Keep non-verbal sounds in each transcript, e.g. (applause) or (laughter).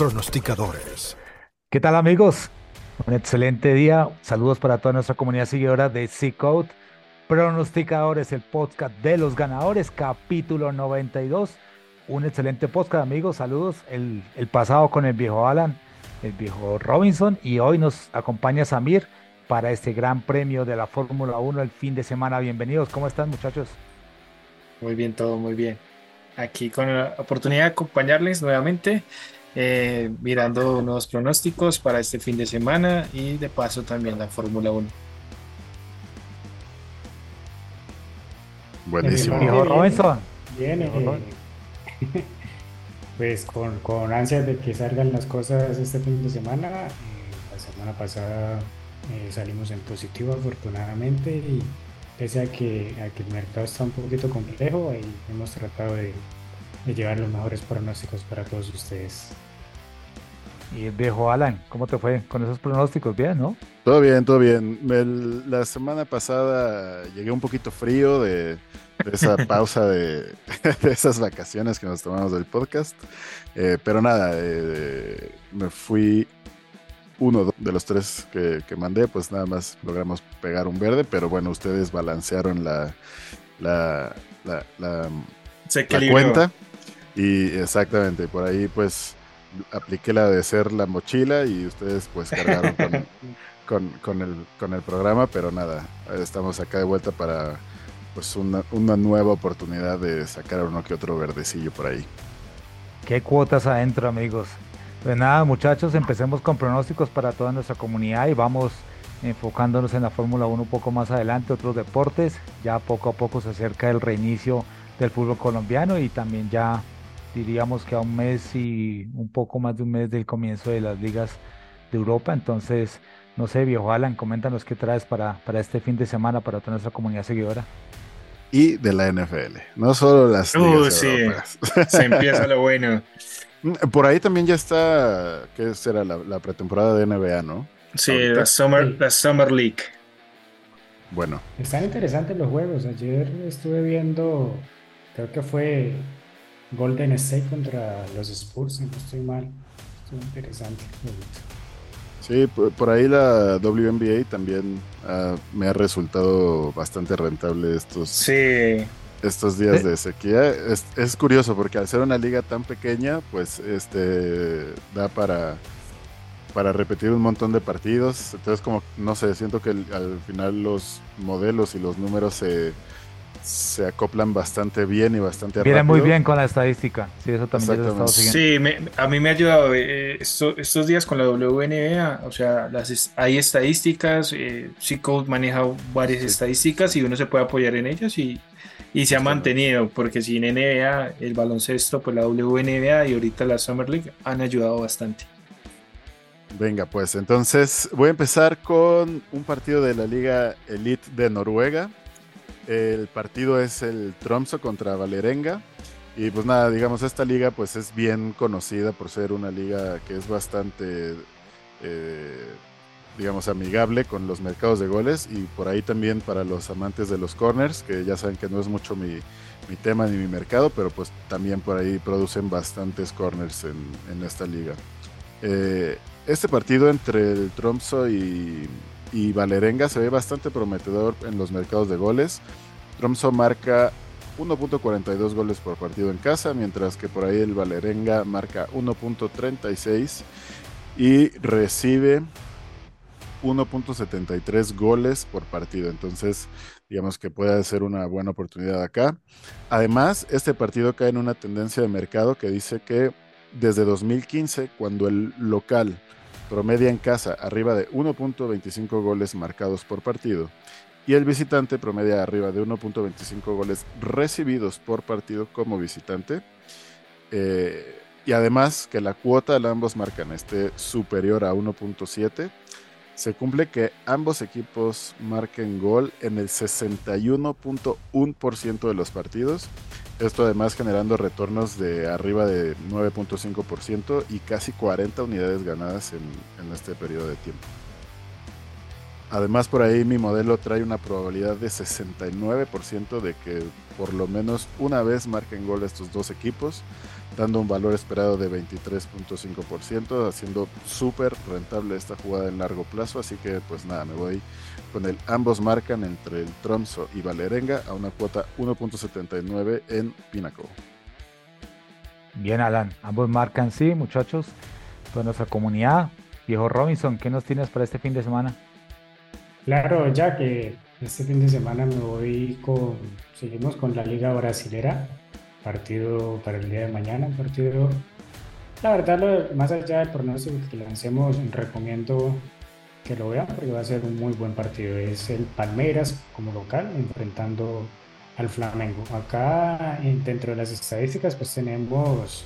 pronosticadores. ¿Qué tal amigos? Un excelente día. Saludos para toda nuestra comunidad seguidora de C-Code. Pronosticadores, el podcast de los ganadores, capítulo 92. Un excelente podcast, amigos. Saludos. El, el pasado con el viejo Alan, el viejo Robinson, y hoy nos acompaña Samir para este gran premio de la Fórmula 1 el fin de semana. Bienvenidos. ¿Cómo están, muchachos? Muy bien, todo muy bien. Aquí con la oportunidad de acompañarles nuevamente, eh, mirando nuevos pronósticos para este fin de semana y de paso también la Fórmula 1. Buenísimo. Robinson. Bien, eh, (laughs) pues con, con ansias de que salgan las cosas este fin de semana. eh, la semana pasada eh, salimos en positivo afortunadamente y pese a que, a que el mercado está un poquito complejo, hemos tratado de, de llevar los mejores pronósticos para todos ustedes. Y el viejo Alan, ¿cómo te fue con esos pronósticos? Bien, ¿no? Todo bien, todo bien. El- la semana pasada llegué un poquito frío de, de esa (laughs) pausa de, (laughs) de esas vacaciones que nos tomamos del podcast. Eh, pero nada, eh, me fui uno de los tres que, que mandé, pues nada más logramos pegar un verde, pero bueno, ustedes balancearon la, la, la, la- Se la equilibró. cuenta. Y exactamente, por ahí pues apliqué la de ser la mochila y ustedes pues cargaron con, (laughs) con, con el, con el programa, pero nada, estamos acá de vuelta para pues una, una nueva oportunidad de sacar uno que otro verdecillo por ahí. ¿Qué cuotas adentro, amigos? Pues nada, muchachos, empecemos con pronósticos para toda nuestra comunidad y vamos enfocándonos en la Fórmula 1 un poco más adelante, otros deportes. Ya poco a poco se acerca el reinicio del fútbol colombiano y también ya diríamos que a un mes y un poco más de un mes del comienzo de las ligas de Europa. Entonces, no sé, viejo Alan, coméntanos qué traes para, para este fin de semana para toda nuestra comunidad seguidora. Y de la NFL, no solo las Uh, ligas sí. europeas. (laughs) Se empieza lo bueno. Por ahí también ya está, ¿qué será? La, la pretemporada de NBA, ¿no? Sí, Ahorita. la Summer, Sí. la Summer League. Bueno, Están interesantes los juegos. Ayer estuve viendo, creo que fue Golden State contra los Spurs, si no estoy mal. Estuvo interesante. Sí, por, por ahí la WNBA también ah, me ha resultado bastante rentable estos, Sí, estos días Eh. de sequía. Es, es curioso porque al ser una liga tan pequeña, pues este da para, para repetir un montón de partidos. Entonces, como, no sé, siento que el- al final los modelos y los números se, se acoplan bastante bien y bastante Viene muy bien con la estadística. Sí, eso también yo lo he estado Exactamente. siguiendo. sí, me- a mí me ha ayudado eh, esto- estos días con la WNBA. O sea, las, hay estadísticas, eh, C-Code maneja varias Sí. estadísticas y uno se puede apoyar en ellas y, y se ha mantenido, porque sin NBA, el baloncesto, pues la WNBA y ahorita la Summer League han ayudado bastante. Venga, pues entonces voy a empezar con un partido de la Liga Elite de Noruega. El partido es el Tromso contra Valerenga. Y pues nada, digamos, esta liga pues es bien conocida por ser una liga que es bastante, eh, digamos, amigable con los mercados de goles. Y por ahí también para los amantes de los corners, que ya saben que no es mucho mi, mi tema ni mi mercado, pero pues también por ahí producen bastantes corners en, esta liga. Eh, este partido entre el Tromso y, y Valerenga se ve bastante prometedor en los mercados de goles. Tromso marca 1.42 goles por partido en casa, mientras que por ahí el Valerenga marca 1.36 y recibe 1.73 goles por partido. Entonces, digamos que puede ser una buena oportunidad acá. Además, este partido cae en una tendencia de mercado que dice que desde 2015, cuando el local promedia en casa arriba de 1.25 goles marcados por partido y el visitante promedia arriba de 1.25 goles recibidos por partido como visitante. Eh, y además que la cuota de ambos marcan esté superior a 1.7, se cumple que ambos equipos marquen gol en el 61.1% de los partidos. Esto además generando retornos de arriba de 9.5% y casi 40 unidades ganadas en, este periodo de tiempo. Además, por ahí mi modelo trae una probabilidad de 69% de que por lo menos una vez marquen gol estos dos equipos, dando un valor esperado de 23.5%, haciendo súper rentable esta jugada en largo plazo. Así que, pues nada, me voy con el ambos marcan entre el Tromso y Valerenga a una cuota 1.79 en Pinnacle. Bien, Alan, ambos marcan sí, muchachos. Toda nuestra comunidad. Viejo Robinson, ¿qué nos tienes para este fin de semana? Claro, ya que este fin de semana me voy con, seguimos con la Liga Brasilera, partido para el día de mañana, partido, la verdad, más allá del pronóstico que lancemos, recomiendo que lo vean porque va a ser un muy buen partido. Es el Palmeiras como local enfrentando al Flamengo. Acá dentro de las estadísticas pues tenemos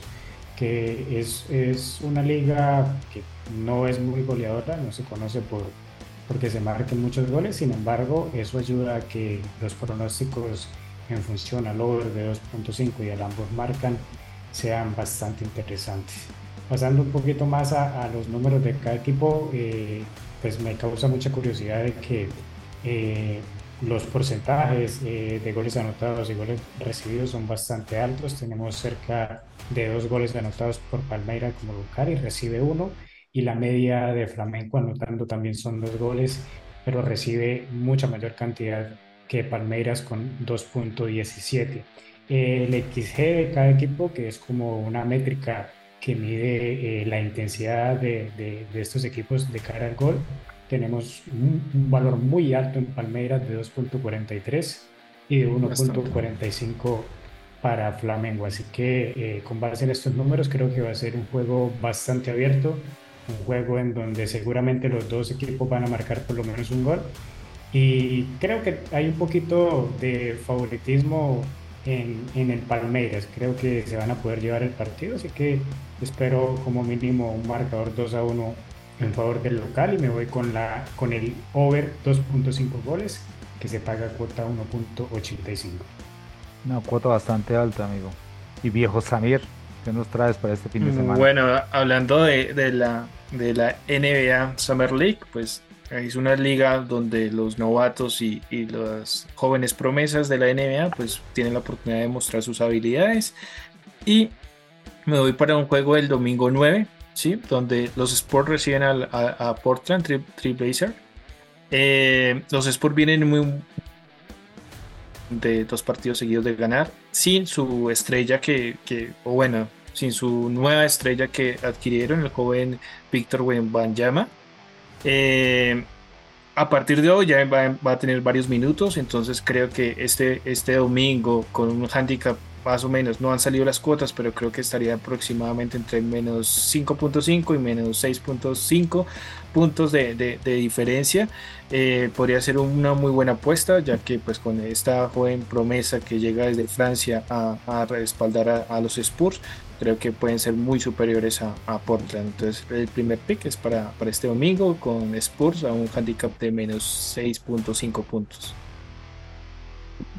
que es, es una liga que no es muy goleadora, no se conoce por porque se marquen muchos goles, sin embargo, eso ayuda a que los pronósticos en función al over de 2.5 y al ambos marcan sean bastante interesantes. Pasando un poquito más a, los números de cada equipo, eh, pues me causa mucha curiosidad de que eh, los porcentajes eh, de goles anotados y goles recibidos son bastante altos. Tenemos cerca de dos goles anotados por Palmeiras como local y recibe uno y la media de Flamenco anotando también son dos goles, pero recibe mucha mayor cantidad que Palmeiras con 2.17. El XG de cada equipo, que es como una métrica que mide eh, la intensidad de, de, estos equipos de cara al gol, tenemos un, valor muy alto en Palmeiras de 2.43 y de 1.45 para Flamengo. Así que eh, con base en estos números creo que va a ser un juego bastante abierto un juego en donde seguramente los dos equipos van a marcar por lo menos un gol. Y creo que hay un poquito de favoritismo en, en, el Palmeiras. Creo que se van a poder llevar el partido, así que espero como mínimo un marcador 2 a 1 en favor del local y me voy con, la, con el over 2.5 goles que se paga cuota 1.85. Una cuota bastante alta, amigo. Y viejo Samir, ¿Qué nos traes para este fin de mm, semana? Bueno, hablando de, de, la, de la NBA Summer League, pues es una liga donde los novatos y, y, las jóvenes promesas de la NBA pues tienen la oportunidad de mostrar sus habilidades. Y me voy para un juego el domingo 9, ¿sí? donde los Sports reciben a, Portland Trailblazer. Eh, los Sports vienen muy de dos partidos seguidos de ganar sin su estrella que o bueno, sin su nueva estrella que adquirieron, el joven Víctor Wembanyama. Eh, a partir de hoy ya va, a tener varios minutos, entonces creo que este, este domingo con un handicap más o menos, no han salido las cuotas, pero creo que estaría aproximadamente entre menos 5.5 y menos 6.5 puntos de, de, diferencia. Eh, podría ser una muy buena apuesta, ya que pues con esta joven promesa que llega desde Francia a, a respaldar a, los Spurs, creo que pueden ser muy superiores a, a, Portland. Entonces el primer pick es para, para este domingo con Spurs a un handicap de menos 6.5 puntos.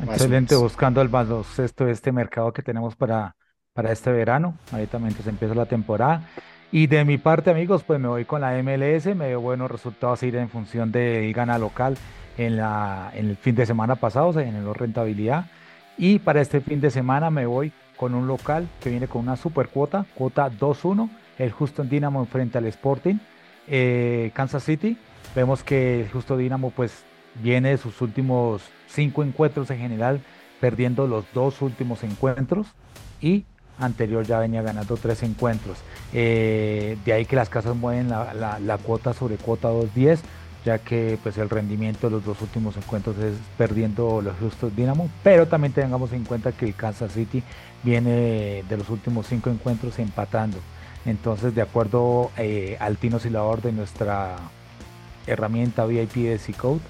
Excelente, buscando el baloncesto de este mercado que tenemos para, para este verano. Ahí también se empieza la temporada. Y de mi parte, amigos, pues me voy con la MLS. Me dio buenos resultados ir en función de gana local en, la, en el fin de semana pasado, se generó rentabilidad. Y para este fin de semana me voy con un local que viene con una super cuota, cuota 2-1, el Houston Dynamo frente al Sporting eh, Kansas City. Vemos que el Houston Dynamo pues viene de sus últimos cinco encuentros en general, perdiendo los dos últimos encuentros y anterior ya venía ganando tres encuentros. Eh, de ahí que las casas mueven la, cuota sobre cuota 2.10, ya que pues el rendimiento de los dos últimos encuentros es perdiendo los justos Dinamo, pero también tengamos en cuenta que Kansas City viene de los últimos cinco encuentros empatando. Entonces, de acuerdo eh, al Tino Silador de nuestra herramienta VIP de C-Code,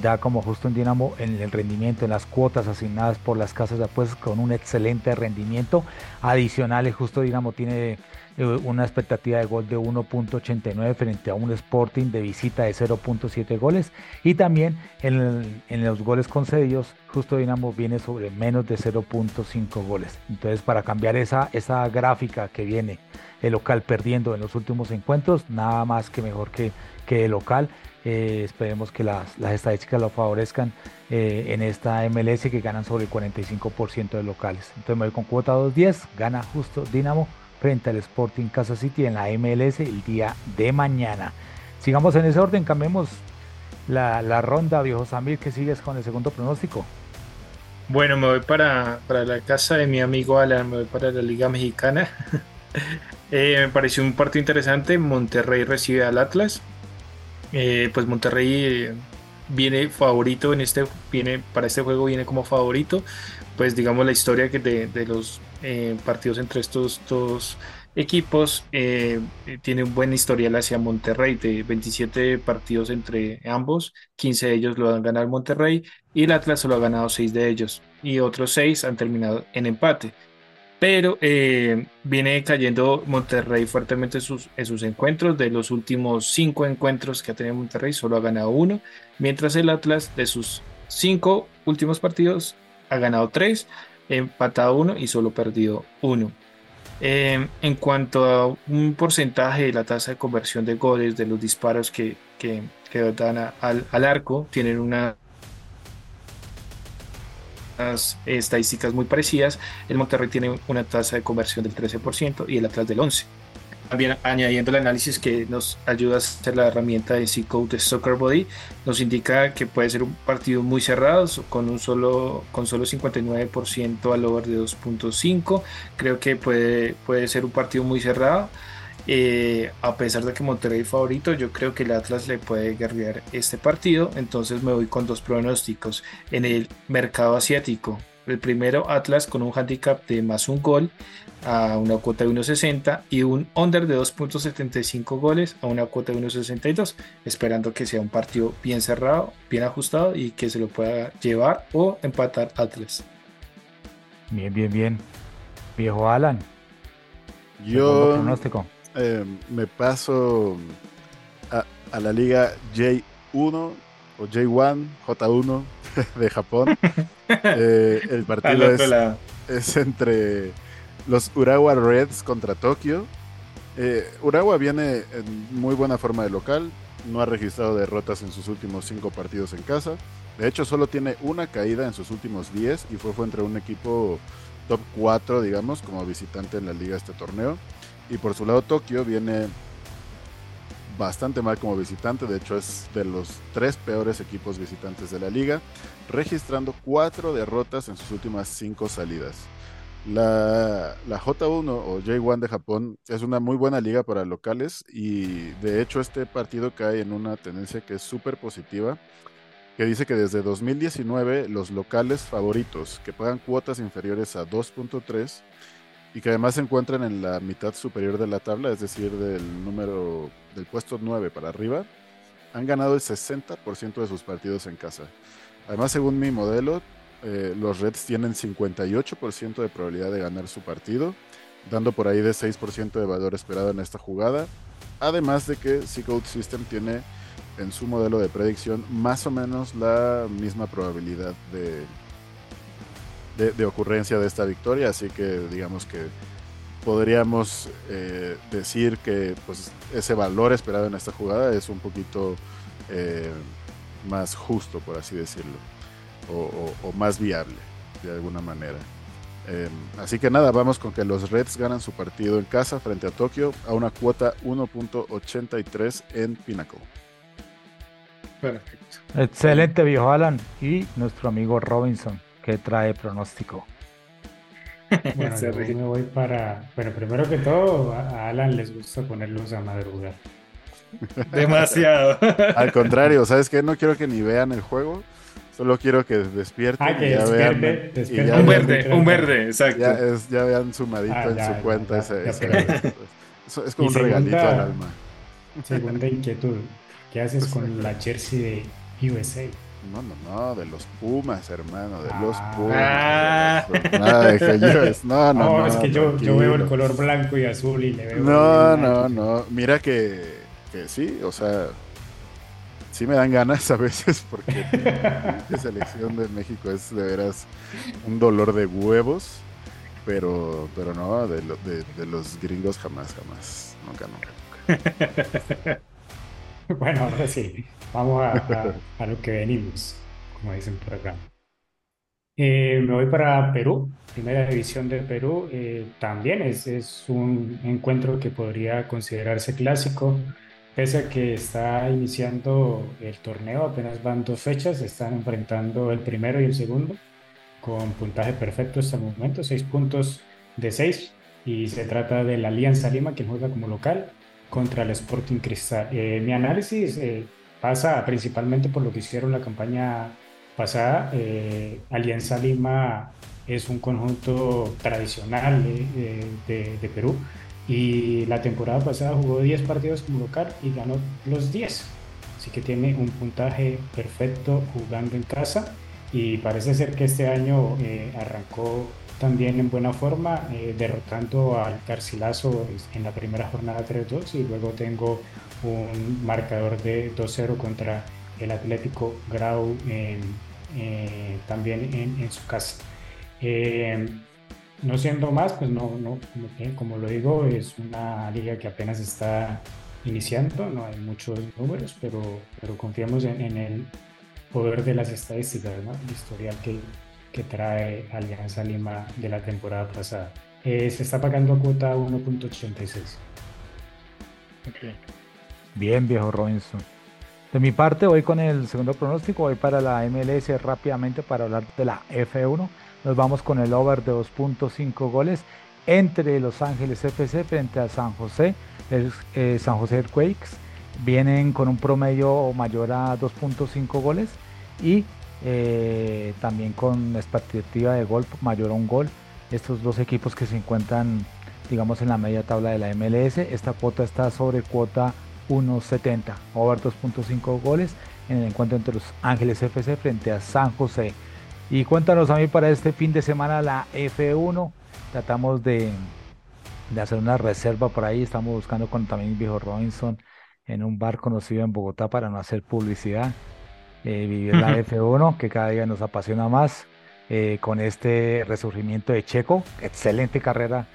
da como justo un Dinamo en el rendimiento, en las cuotas asignadas por las casas de apuestas con un excelente rendimiento. Adicional, el justo Dinamo tiene una expectativa de gol de 1.89 frente a un Sporting de visita de 0.7 goles. Y también en, en, los goles concedidos, justo Dinamo viene sobre menos de 0.5 goles. Entonces, para cambiar esa, esa gráfica que viene el local perdiendo en los últimos encuentros, nada más que mejor que, que el local. Eh, esperemos que las, las, estadísticas lo favorezcan eh, en esta MLS que ganan sobre el 45% de locales. Entonces me voy con cuota 2.10, gana justo Dinamo frente al Sporting Casa City en la MLS el día de mañana. Sigamos en ese orden, cambiemos la, la ronda, viejo Samir, que sigues con el segundo pronóstico. Bueno, me voy para, para, la casa de mi amigo Alan, me voy para la Liga Mexicana. (laughs) eh, me pareció un partido interesante. Monterrey recibe al Atlas. Eh, pues Monterrey viene favorito en este, viene para este juego viene como favorito. Pues digamos la historia que de, los eh, partidos entre estos dos equipos eh, tiene un buen historial hacia Monterrey, de 27 partidos entre ambos, 15 de ellos lo han ganado Monterrey y el Atlas solo ha ganado 6 de ellos y otros 6 han terminado en empate. Pero eh, viene cayendo Monterrey fuertemente en sus, en sus encuentros. De los últimos 5 encuentros que ha tenido Monterrey, solo ha ganado uno, mientras el Atlas de sus 5 últimos partidos ha ganado 3, empatado uno y solo perdido uno. Eh, en cuanto a un porcentaje de la tasa de conversión de goles de los disparos que, que, dan al, al, arco, tienen una, unas estadísticas muy parecidas. El Monterrey tiene una tasa de conversión del 13% y el Atlas del 11%. También añadiendo el análisis que nos ayuda a hacer la herramienta de C-Code de Soccer Body, nos indica que puede ser un partido muy cerrado, con un solo, con solo 59% al over de 2.5. Creo que puede, puede ser un partido muy cerrado. Eh, a pesar de que Monterrey favorito, yo creo que el Atlas le puede guerrear este partido. Entonces me voy con dos pronósticos. En el mercado asiático, el primero Atlas con un handicap de más un gol a una cuota de 1.60 y un under de 2.75 goles a una cuota de 1.62, esperando que sea un partido bien cerrado, bien ajustado y que se lo pueda llevar o empatar Atlas. Bien, bien, bien. Viejo Alan. Yo pronóstico. Eh, me paso a, a, la liga J1 o J1, J1 (laughs) de Japón. (laughs) eh, el partido es, es entre los Urawa Reds contra Tokio. Eh, Urawa viene en muy buena forma de local, no ha registrado derrotas en sus últimos cinco partidos en casa. De hecho, solo tiene una caída en sus últimos 10 y fue, fue entre un equipo top 4, digamos, como visitante en la liga este torneo. Y por su lado, Tokio viene bastante mal como visitante, de hecho es de los tres peores equipos visitantes de la liga, registrando cuatro derrotas en sus últimas cinco salidas. La, la, J1 o J1 de Japón es una muy buena liga para locales y de hecho este partido cae en una tendencia que es súper positiva, que dice que desde 2019 los locales favoritos que pagan cuotas inferiores a 2.3 y que además se encuentran en la mitad superior de la tabla, es decir, del número del puesto 9 para arriba, han ganado el 60% de sus partidos en casa. Además, según mi modelo, eh, los Reds tienen 58% de probabilidad de ganar su partido, dando por ahí de 6% de valor esperado en esta jugada. Además de que C-Code System tiene en su modelo de predicción más o menos la misma probabilidad de, de, ocurrencia de esta victoria, así que digamos que podríamos eh, decir que pues, ese valor esperado en esta jugada es un poquito eh, más justo, por así decirlo, o, o, o más viable de alguna manera. Eh, así que nada, vamos con que los Reds ganan su partido en casa frente a Tokio a una cuota 1.83 en Pinnacle. Perfecto. Excelente, viejo Alan. Y nuestro amigo Robinson, que trae pronóstico. Bueno, (laughs) yo me voy para. Bueno, primero que todo, a Alan les gusta ponerlos a madrugar. (laughs) (laughs) Demasiado. Al contrario, ¿sabes qué? No quiero que ni vean el juego. Solo quiero que despierten. Ah, que y ya despierte, vean, despierte. y ya Un vean- verde, un verde, exacto. Ya, es, ya vean sumadito Ah, en ya, su ya, cuenta ya, ese, ya, ese- pero- eso es como un regalito al alma. Segunda inquietud. ¿Qué haces con la jersey de USA? No, no, no, de los Pumas, hermano, de los Ah. Pumas. Ah. de los Pumas. Nada de que yo es- no, no, No, no. es que yo, yo veo el color blanco y azul y le veo. No, no, no. Mira que, que sí, o sea, sí me dan ganas (laughs) a veces porque la selección de México es de veras un dolor de huevos. pero, pero no, de, de, los gringos jamás, jamás, nunca, nunca, (laughs) bueno, ahora sí, vamos a, lo que venimos, como dicen por acá. Eh, me voy para Perú, primera división de Perú. Eh, también es, un encuentro que podría considerarse clásico, pese a que está iniciando el torneo, apenas van dos fechas, están enfrentando el primero y el segundo con puntaje perfecto hasta el momento, seis puntos de seis, y se trata de la Alianza Lima que juega como local contra el Sporting Cristal. Eh, mi análisis pasa principalmente por lo que hicieron la campaña pasada, eh, Alianza Lima es un conjunto tradicional de, Perú y la temporada pasada jugó 10 partidos como local y ganó los 10. Así que tiene un puntaje perfecto jugando en casa y parece ser que este año eh, arrancó también en buena forma, eh, derrotando al Garcilaso en la primera jornada 3-2 y luego tengo un marcador de 2-0 contra el Atlético Grau en, eh, también en, su casa. No siendo más, pues no, no como, lo digo, es una liga que apenas está iniciando, no hay muchos números, pero, pero confiamos en, el poder de las estadísticas, el historial que, que trae Alianza Lima de la temporada pasada. Eh, se está pagando a cuota 1.86. Bien, viejo Robinson. De mi parte, voy con el segundo pronóstico, voy para la MLS rápidamente para hablar de la F1. Nos vamos con el over de 2.5 goles entre Los Ángeles FC frente a San José, eh, San José Earthquakes. Vienen con un promedio mayor a 2.5 goles y eh, también con expectativa de gol mayor a un gol. Estos dos equipos que se encuentran, digamos, en la media tabla de la MLS. Esta cuota está sobre cuota 1.70, over 2.5 goles en el encuentro entre los Ángeles FC frente a San José. Y cuéntanos a mí para este fin de semana la F1. Tratamos de, de hacer una reserva por ahí. Estamos buscando con también viejo Robinson en un bar conocido en Bogotá para no hacer publicidad. Eh, vivir la F1 que cada día nos apasiona más. Eh, con este resurgimiento de Checo, excelente carrera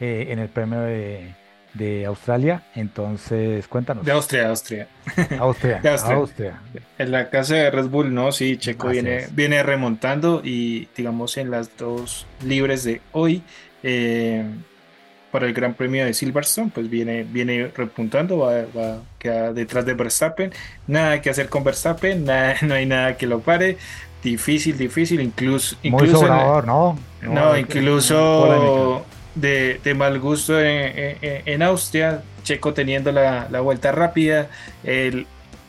eh, en el premio de, de Australia. Entonces, cuéntanos. De Austria, Austria. (laughs) Austria, de Austria. En la casa de Red Bull, ¿no? Sí, Checo viene, viene remontando y digamos en las dos libres de hoy. Eh, para el Gran Premio de Silverstone, pues viene, viene repuntando, va, va a quedar detrás de Verstappen. Nada que hacer con Verstappen, (laughs) nada, no hay nada que lo pare. Difícil, difícil, incluso. incluso Muy sobrador, ¿no? No, no incluso de, mal gusto en, Austria, Checo teniendo la, vuelta rápida, el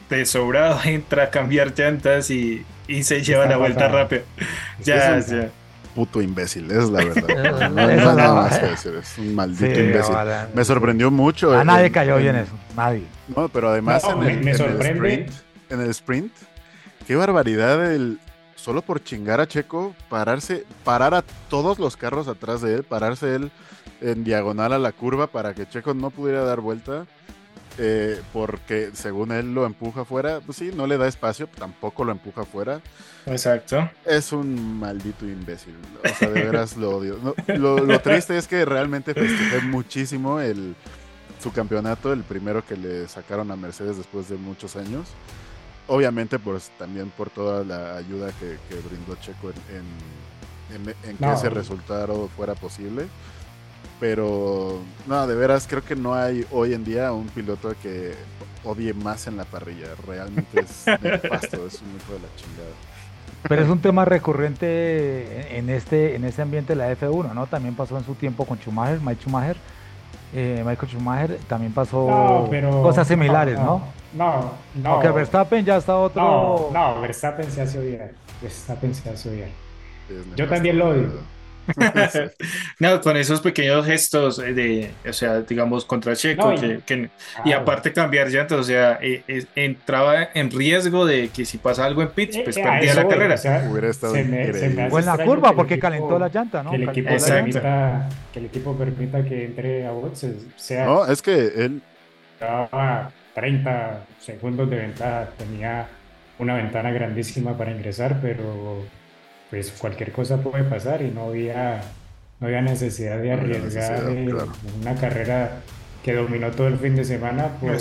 de sobrado (laughs) entra a cambiar llantas y, se lleva la vuelta rápida. (laughs) Ya, es ya. Puto imbécil, es la verdad. (laughs) No, hay nada más que decir, es un maldito imbécil. Me sorprendió mucho. A nadie cayó bien eso, nadie. No, pero además en, el, sprint, en el sprint, qué barbaridad el, solo por chingar a Checo, pararse, parar a todos los carros atrás de él, pararse él en diagonal a la curva para que Checo no pudiera dar vuelta. Eh, porque según él lo empuja afuera, pues sí, no le da espacio, tampoco lo empuja afuera. Exacto. Es un maldito imbécil. O sea, de veras lo odio. lo, triste es que realmente festejé muchísimo el, su campeonato, el primero que le sacaron a Mercedes después de muchos años obviamente pues también por toda la ayuda que, brindó Checo en, en, que ese resultado fuera posible. Pero no, de veras creo que no hay hoy en día un piloto que odie más en la parrilla. Realmente es (laughs) nefasto, es un hijo de la chingada. Pero es un tema recurrente en este, en este ambiente de la F1, ¿no? También pasó en su tiempo con Schumacher, Mike Schumacher. Eh, Michael Schumacher también pasó cosas similares, ¿no? No, no. Aunque Verstappen ya está otro. No, no, Verstappen se hace odiar. Verstappen se hace odiar. Yo también lo odio. (laughs) no, con esos pequeños gestos de, o sea, digamos, contra Checo, que, y aparte cambiar llantas, o sea, eh, eh, entraba en riesgo de que si pasa algo en pits, eh, pues perdía la carrera. Hubiera estado se o en la curva, porque calentó la llanta, ¿no? Que el, equipo permita, que el equipo permita que entre a boxes. Sea, no, es que él. 30 segundos de ventaja, tenía una ventana grandísima para ingresar, pero pues cualquier cosa puede pasar y no había no había necesidad de arriesgar una carrera que dominó todo el fin de semana por,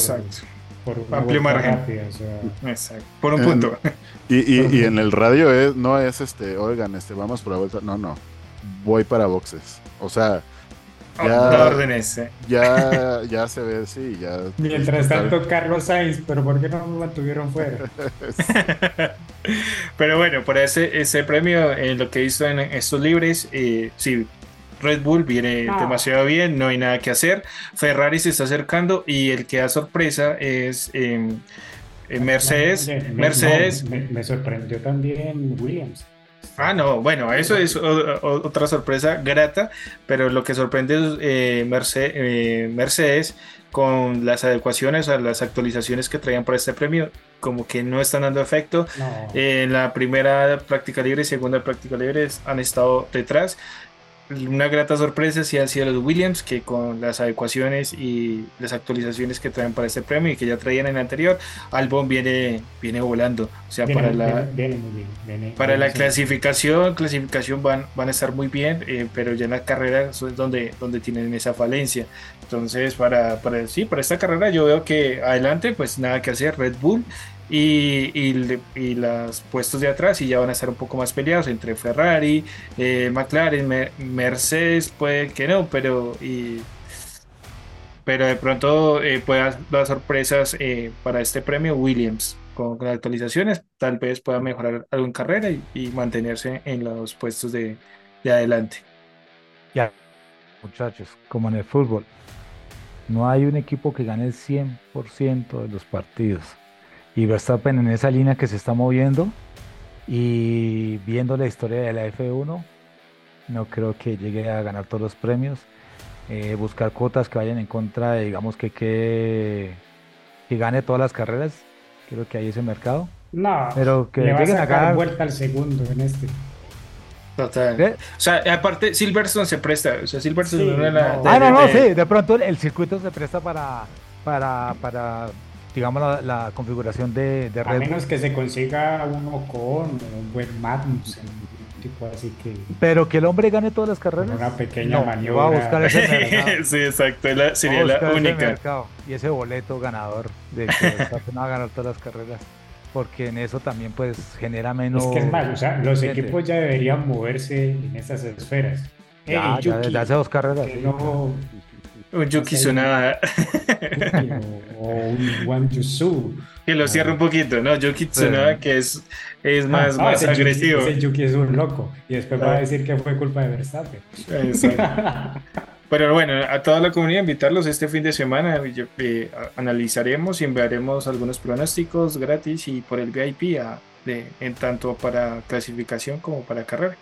por amplio margen. Exacto. Por un punto. Y, y, en el radio es, no es este, oigan, este, vamos por la vuelta. No, no. Voy para boxes. O sea, ya, órdenes. Ya, ya se ve, sí, ya. Mientras tanto, Carlos Sainz, pero ¿por qué no me mantuvieron fuera? (laughs) pero bueno, por ese, ese premio, en eh, lo que hizo en estos libres, eh, sí, Red Bull viene ah. demasiado bien, no hay nada que hacer. Ferrari se está acercando y el que da sorpresa es em, eh, Mercedes. Mercedes. me sorprendió también Williams. Ah, no, bueno, eso es otra sorpresa grata, pero lo que sorprende es eh, eh, Mercedes con las adecuaciones a las actualizaciones que traían para este premio, como que no están dando efecto. en la primera práctica libre y segunda práctica libre han estado detrás una grata sorpresa sí han sido los Williams, que con las adecuaciones y las actualizaciones que traen para este premio y que ya traían en el anterior, Albon viene, viene volando. O sea, para la, para la clasificación, clasificación van, van a estar muy bien, eh, pero ya en la carrera es donde, donde tienen esa falencia. Entonces, para, para, sí, para esta carrera yo veo que adelante, pues nada que hacer, Red Bull y, y, los puestos de atrás y ya van a estar un poco más peleados entre Ferrari, eh, McLaren, Mercedes, puede que no, pero pero de pronto eh, puede dar sorpresas eh, para este premio Williams con, actualizaciones, tal vez pueda mejorar algo carrera y, mantenerse en los puestos de, de adelante. Ya, muchachos, como en el fútbol, no hay un equipo que gane el 100% de los partidos y Verstappen en esa línea que se está moviendo y viendo la historia de la F1, no creo que llegue a ganar todos los premios. Eh, buscar cuotas que vayan en contra, de, digamos que, que, gane todas las carreras, creo que hay ese mercado. No, pero que le lleguen a dar vuelta al segundo en este. Total. ¿Eh? O sea, aparte, Silverstone se presta. O sea, Silverstone no, la, Ah, no, no, sí. De pronto el circuito se presta para, para, para digamos, la, configuración de, de, Red A menos que se consiga uno con un buen Magnus, tipo así que... Pero que el hombre gane todas las carreras. Una pequeña maniobra. Va a buscar ese (laughs) sí, exacto, sería la única. y ese boleto ganador de que no va a ganar todas las carreras. Porque en eso también pues genera menos... Es que es más, o sea, los equipos ya deberían moverse en esas esferas. Ya, ya desde hace dos carreras. no, un Yuki Tsunoda. o un Wang Yusu. Que lo cierre un poquito, ¿no? Yuki Tsunoda, que es, es más, más agresivo. ese Yuki es un loco. Y después va a decir que fue culpa de Verstappen. Pero bueno, a toda la comunidad invitarlos este fin de semana. Eh, analizaremos y enviaremos algunos pronósticos gratis y por el VIP de, en tanto para clasificación como para carrera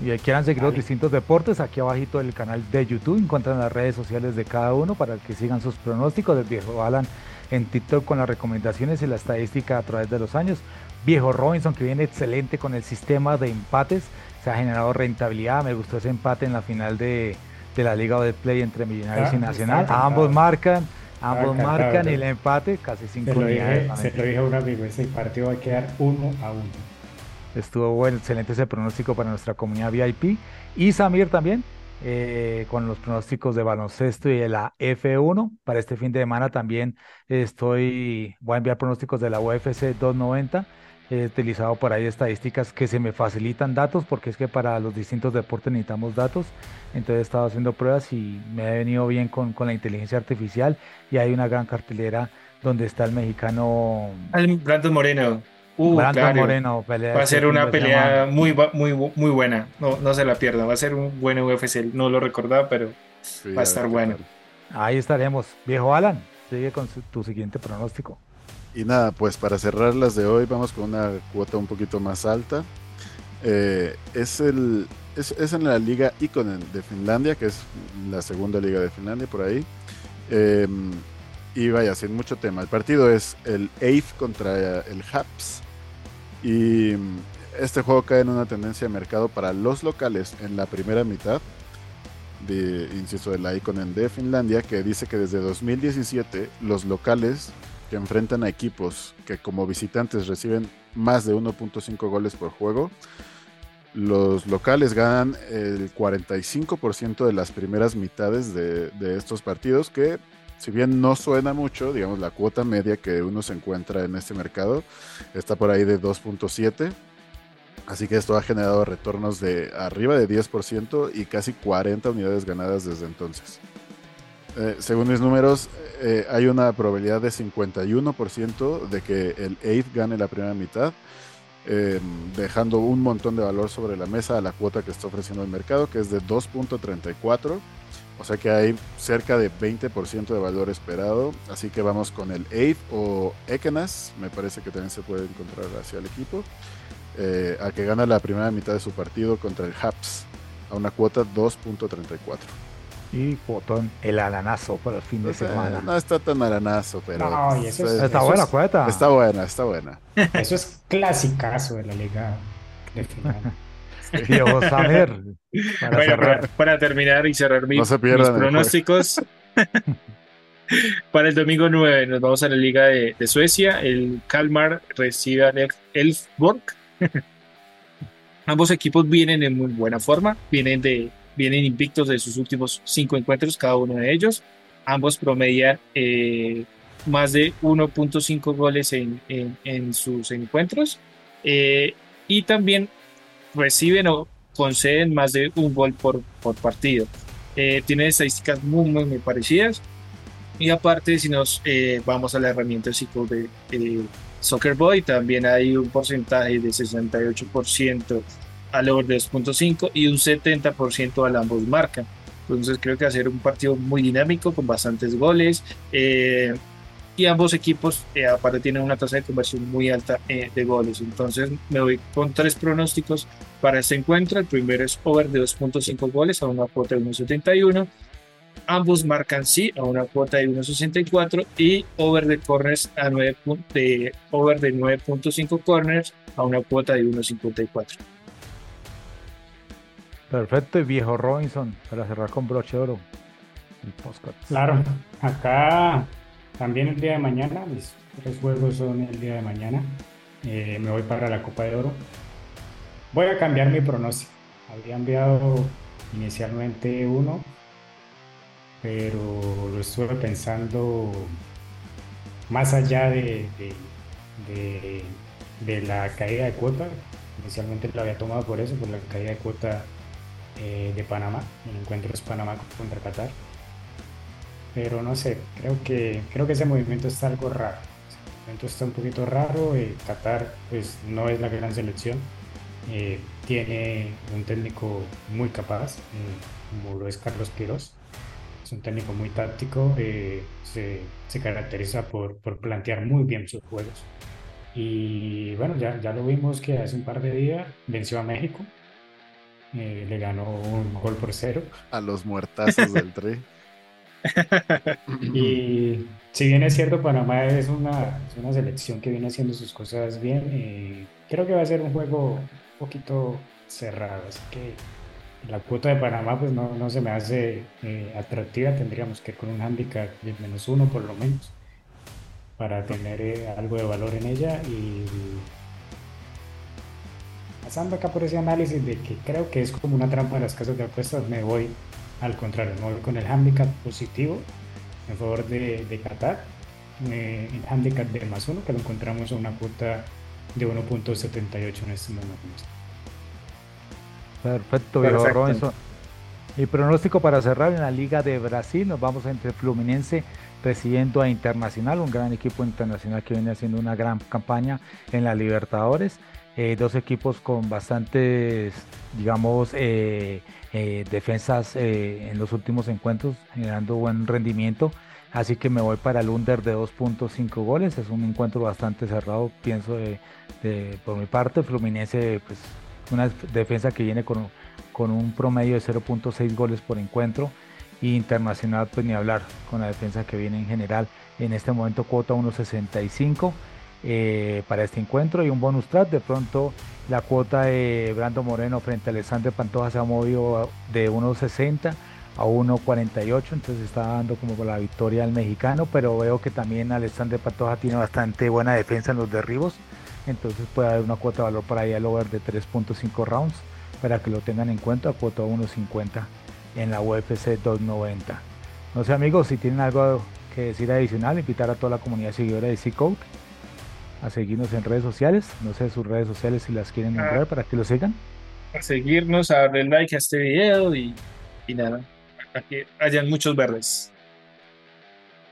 y quieran seguir los distintos deportes, aquí abajito del canal de YouTube encuentran las redes sociales de cada uno para que sigan sus pronósticos del viejo Alan en TikTok con las recomendaciones y la estadística a través de los años. Viejo Robinson que viene excelente con el sistema de empates, se ha generado rentabilidad, me gustó ese empate en la final de, la Liga de Play entre Millonarios y ah, Nacional, ambos marcan. Ambos marcan y el empate casi sin se se lo dije a un amigo, ese partido va a quedar uno a uno. Estuvo bueno, excelente ese pronóstico para nuestra comunidad VIP. Y Samir también, eh, con los pronósticos de baloncesto y de la F1. Para este fin de semana también estoy, voy a enviar pronósticos de la UFC 290. He utilizado por ahí estadísticas que se me facilitan datos, porque es que para los distintos deportes necesitamos datos. Entonces he estado haciendo pruebas y me he venido bien con, con la inteligencia artificial. Y hay una gran cartelera donde está el mexicano. Brandon Moreno. Uh, Moreno Va a ser una pelea muy, muy, muy buena. No, no se la pierda. Va a ser un buen UFC. No lo recordaba, pero va a estar bueno. Ahí estaremos. Viejo Alan, sigue con tu siguiente pronóstico. Y nada, pues para cerrar las de hoy, vamos con una cuota un poquito más alta. Eh, es, el, es, es, en la liga Iconen de Finlandia, que es la segunda liga de Finlandia por ahí. Eh, y vaya, sin mucho tema. El partido es el EIF contra el HAPS. Y este juego cae en una tendencia de mercado para los locales en la primera mitad. De, insisto, de la Iconen de Finlandia, que dice que desde 2017 los locales que enfrentan a equipos que como visitantes reciben más de 1.5 goles por juego, los locales ganan el 45% de las primeras mitades de, de, estos partidos, que si bien no suena mucho, digamos, la cuota media que uno se encuentra en este mercado está por ahí de 2.7. Así que esto ha generado retornos de arriba de 10% y casi 40 unidades ganadas desde entonces. Eh, según mis números, eh, hay una probabilidad de 51% de que el 8 gane la primera mitad, em, dejando un montón de valor sobre la mesa a la cuota que está ofreciendo el mercado, que es de 2.34. O sea que hay cerca de 20% de valor esperado. Así que vamos con el 8 o Ekenas, me parece que también se puede encontrar hacia el equipo, eh, a que gana la primera mitad de su partido contra el Haps a una cuota 2.34. Y botón el alanazo para el fin de semana. No está tan alanazo, pero. No, y eso es, está buena, cueta. Está buena, está buena. (laughs) Eso es clasicazo de la liga de final. (laughs) para, para, terminar y cerrar mis, pronósticos. (laughs) para el domingo 9 nos vamos a la Liga de, de Suecia. El Kalmar recibe al Elfborg. (laughs) Ambos equipos vienen en muy buena forma, vienen de vienen invictos de sus últimos cinco encuentros, cada uno de ellos. Ambos promedian eh, más de 1.5 goles en, en, sus encuentros eh, y también reciben o conceden más de un gol por, por partido. Eh, tiene estadísticas muy, muy, parecidas. Y aparte, si nos vamos a la herramienta de, de Soccer Boy, también hay un porcentaje de 68% al over de 2.5 y un 70% al ambos marcan. Entonces creo que va a ser un partido muy dinámico con bastantes goles eh, y ambos equipos eh, aparte tienen una tasa de conversión muy alta eh, de goles. Entonces me voy con tres pronósticos para este encuentro. El primero es over de 2.5 goles a una cuota de 1.71. Ambos marcan sí a una cuota de 1.64 y over de corners a 9 de over de 9.5 corners a una cuota de 1.54. Perfecto, y viejo Robinson, para cerrar con broche oro. Claro, acá también el día de mañana, mis tres juegos son el día de mañana. Eh, me voy para la Copa de Oro. Voy a cambiar mi pronóstico. Había enviado inicialmente uno, pero lo estuve pensando más allá de, la caída de cuota. Inicialmente lo había tomado por eso, por la caída de cuota eh, de Panamá. El encuentro es Panamá contra Qatar. Pero no sé, creo que, creo que ese movimiento está algo raro. El movimiento está un poquito raro. Eh, Qatar pues, no es la gran selección. Eh, tiene un técnico muy capaz, como lo es Carlos Quiroz. Es un técnico muy táctico. Se, se, caracteriza por, por plantear muy bien sus juegos. Y bueno, ya, ya lo vimos que hace un par de días venció a México eh, le ganó un gol por cero. A los muertazos del (laughs) tri. (laughs) y si bien es cierto, Panamá es una, una selección que viene haciendo sus cosas bien, eh, creo que va a ser un juego un poquito cerrado. Así que la cuota de Panamá pues no, no se me hace eh, atractiva. Tendríamos que ir con un handicap de menos uno por lo menos para tener algo de valor en ella y pasando acá por ese análisis de que creo que es como una trampa de las casas de apuestas, me voy al contrario, me voy con el handicap positivo en favor de, de Qatar, eh, el handicap de más uno, que lo encontramos a una cuota de 1.78 en este momento. Perfecto, viejo Robinson. Y pronóstico para cerrar en la Liga de Brasil, nos vamos entre Fluminense recibiendo a Internacional, un gran equipo internacional que viene haciendo una gran campaña en la Libertadores. Eh, dos equipos con bastantes, digamos, eh, eh, defensas en los últimos encuentros, generando buen rendimiento. Así que me voy para el under de 2.5 goles. Es un encuentro bastante cerrado, pienso, de, por mi parte. Fluminense, pues, una defensa que viene con, con un promedio de 0.6 goles por encuentro. Y internacional, pues ni hablar, con la defensa que viene en general. En este momento cuota 1.65 eh, para este encuentro y un bonus track. De pronto la cuota de Brando Moreno frente a Alexander Pantoja se ha movido de 1.60 a 1.48, entonces está dando como la victoria al mexicano, pero veo que también Alexander Pantoja tiene bastante buena defensa en los derribos, entonces puede haber una cuota de valor para ahí al over de 3.5 rounds para que lo tengan en cuenta, cuota 1.50 en la UFC 290. No sé amigos, si tienen algo que decir adicional, invitar a toda la comunidad seguidora de C-Code a seguirnos en redes sociales, no sé sus redes sociales si las quieren nombrar para que lo sigan. A seguirnos, a darle like a este video y, y nada, a que hayan muchos verdes.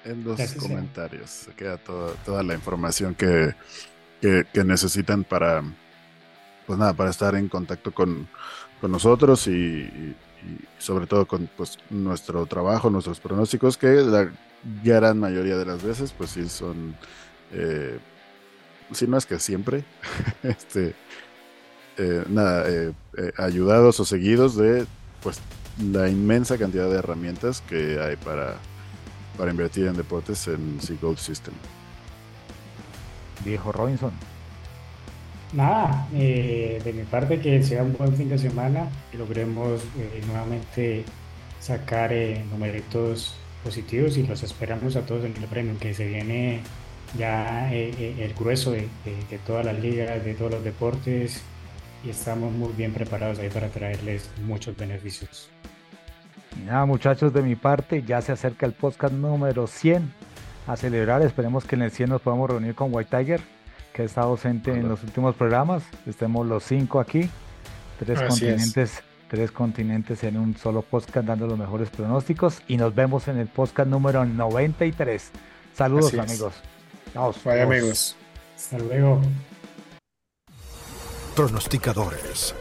En los comentarios se queda toda la información que, que, necesitan para, pues nada, para estar en contacto con, con nosotros y, sobre todo con pues, nuestro trabajo, nuestros pronósticos, que la gran mayoría de las veces, pues sí son, eh, si no es que siempre, (laughs) este, eh, nada, eh, ayudados o seguidos de pues la inmensa cantidad de herramientas que hay para, para invertir en deportes en Sea Gold System. Viejo Robinson. Nada, eh, de mi parte que sea un buen fin de semana, y logremos eh, nuevamente sacar eh, numeritos positivos y los esperamos a todos en el premio, que se viene ya el grueso de, de, todas las ligas, de todos los deportes y estamos muy bien preparados ahí para traerles muchos beneficios. nada muchachos, de mi parte ya se acerca el podcast número 100 a celebrar. Esperemos que en el 100 nos podamos reunir con White Tiger, que ha estado ausente en los últimos programas. Estemos los cinco aquí, tres continentes, tres continentes en un solo podcast dando los mejores pronósticos. Y nos vemos en el podcast número 93. Saludos amigos. Chao. amigos. Hasta luego. Pronosticadores